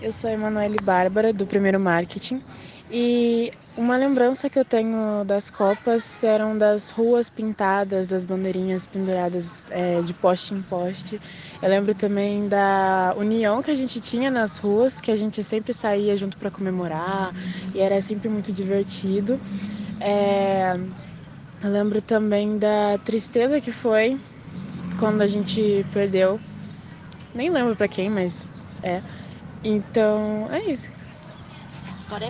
Eu sou a Emanuele Bárbara, do Primeiro Marketing. E uma lembrança que eu tenho das Copas eram das ruas pintadas, das bandeirinhas penduradas é, de poste em poste. Eu lembro também da união que a gente tinha nas ruas, que a gente sempre saía junto para comemorar e era sempre muito divertido. É, eu lembro também da tristeza que foi quando a gente perdeu. Nem lembro para quem, mas é. Então, é isso. Agora é